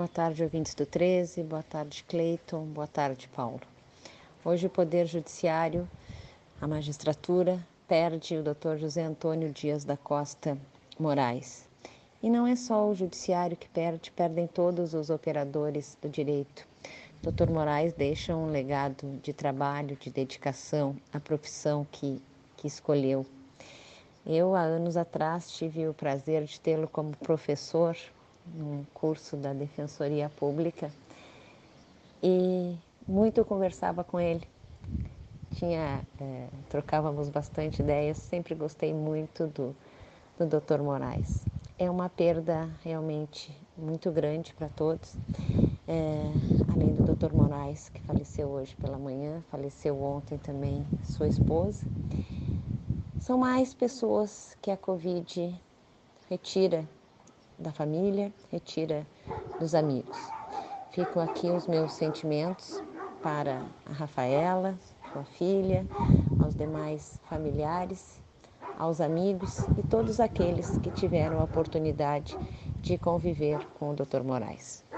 Boa tarde, ouvintes do 13. Boa tarde, Cleiton. Boa tarde, Paulo. Hoje o Poder Judiciário, a magistratura, perde o Dr. José Antônio Dias da Costa Moraes. E não é só o judiciário que perde, perdem todos os operadores do direito. Dr. Moraes deixa um legado de trabalho, de dedicação à profissão que, que escolheu. Eu, há anos atrás, tive o prazer de tê-lo como professor num curso da Defensoria Pública e muito conversava com ele. Tinha, é, trocávamos bastante ideias, sempre gostei muito do, do Dr. Moraes. É uma perda realmente muito grande para todos. É, além do Dr. Moraes, que faleceu hoje pela manhã, faleceu ontem também sua esposa. São mais pessoas que a Covid retira da família, retira dos amigos. Ficam aqui os meus sentimentos para a Rafaela, sua filha, aos demais familiares, aos amigos e todos aqueles que tiveram a oportunidade de conviver com o Dr. Moraes.